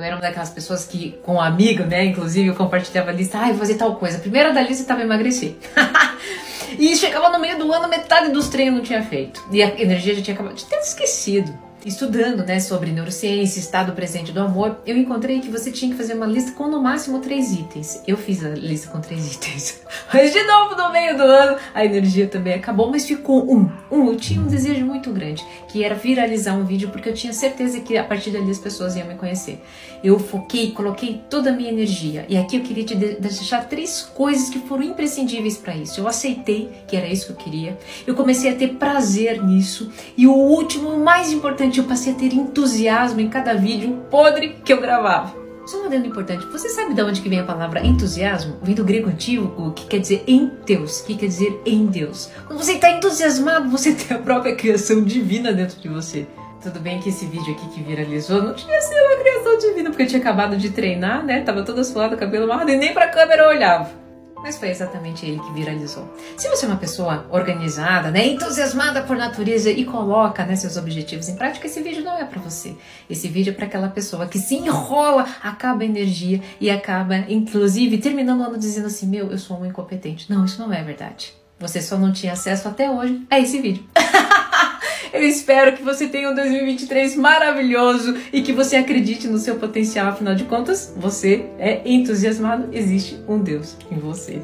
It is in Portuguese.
Eu era uma daquelas pessoas que, com um amigo, né, inclusive, eu compartilhava a lista, ah, eu vou fazer tal coisa. Primeira da lista estava emagrecer. e chegava no meio do ano, metade dos treinos não tinha feito. E a energia já tinha acabado ter esquecido estudando né, sobre neurociência, estado presente do amor, eu encontrei que você tinha que fazer uma lista com no máximo três itens. Eu fiz a lista com três itens. Mas de novo, no meio do ano, a energia também acabou, mas ficou um. Um, eu tinha um desejo muito grande, que era viralizar um vídeo, porque eu tinha certeza que a partir dali as pessoas iam me conhecer. Eu foquei, coloquei toda a minha energia. E aqui eu queria te deixar três coisas que foram imprescindíveis para isso. Eu aceitei que era isso que eu queria. Eu comecei a ter prazer nisso. E o último, mais importante, eu passei a ter entusiasmo em cada vídeo podre que eu gravava. Só um adendo importante, você sabe de onde que vem a palavra entusiasmo? Vem do grego antigo, que quer dizer em Deus, que quer dizer em Deus. Quando você está entusiasmado, você tem a própria criação divina dentro de você. Tudo bem que esse vídeo aqui que viralizou não tinha sido uma criação divina, porque eu tinha acabado de treinar, né? Tava toda suada, cabelo amarrado e nem pra câmera eu olhava mas foi exatamente ele que viralizou. Se você é uma pessoa organizada, né, entusiasmada por natureza e coloca né, seus objetivos em prática, esse vídeo não é para você. Esse vídeo é para aquela pessoa que se enrola, acaba a energia e acaba, inclusive, terminando o ano dizendo assim: Meu, eu sou um incompetente. Não, isso não é verdade. Você só não tinha acesso até hoje a esse vídeo. Eu espero que você tenha um 2023 maravilhoso e que você acredite no seu potencial. Afinal de contas, você é entusiasmado, existe um Deus em você.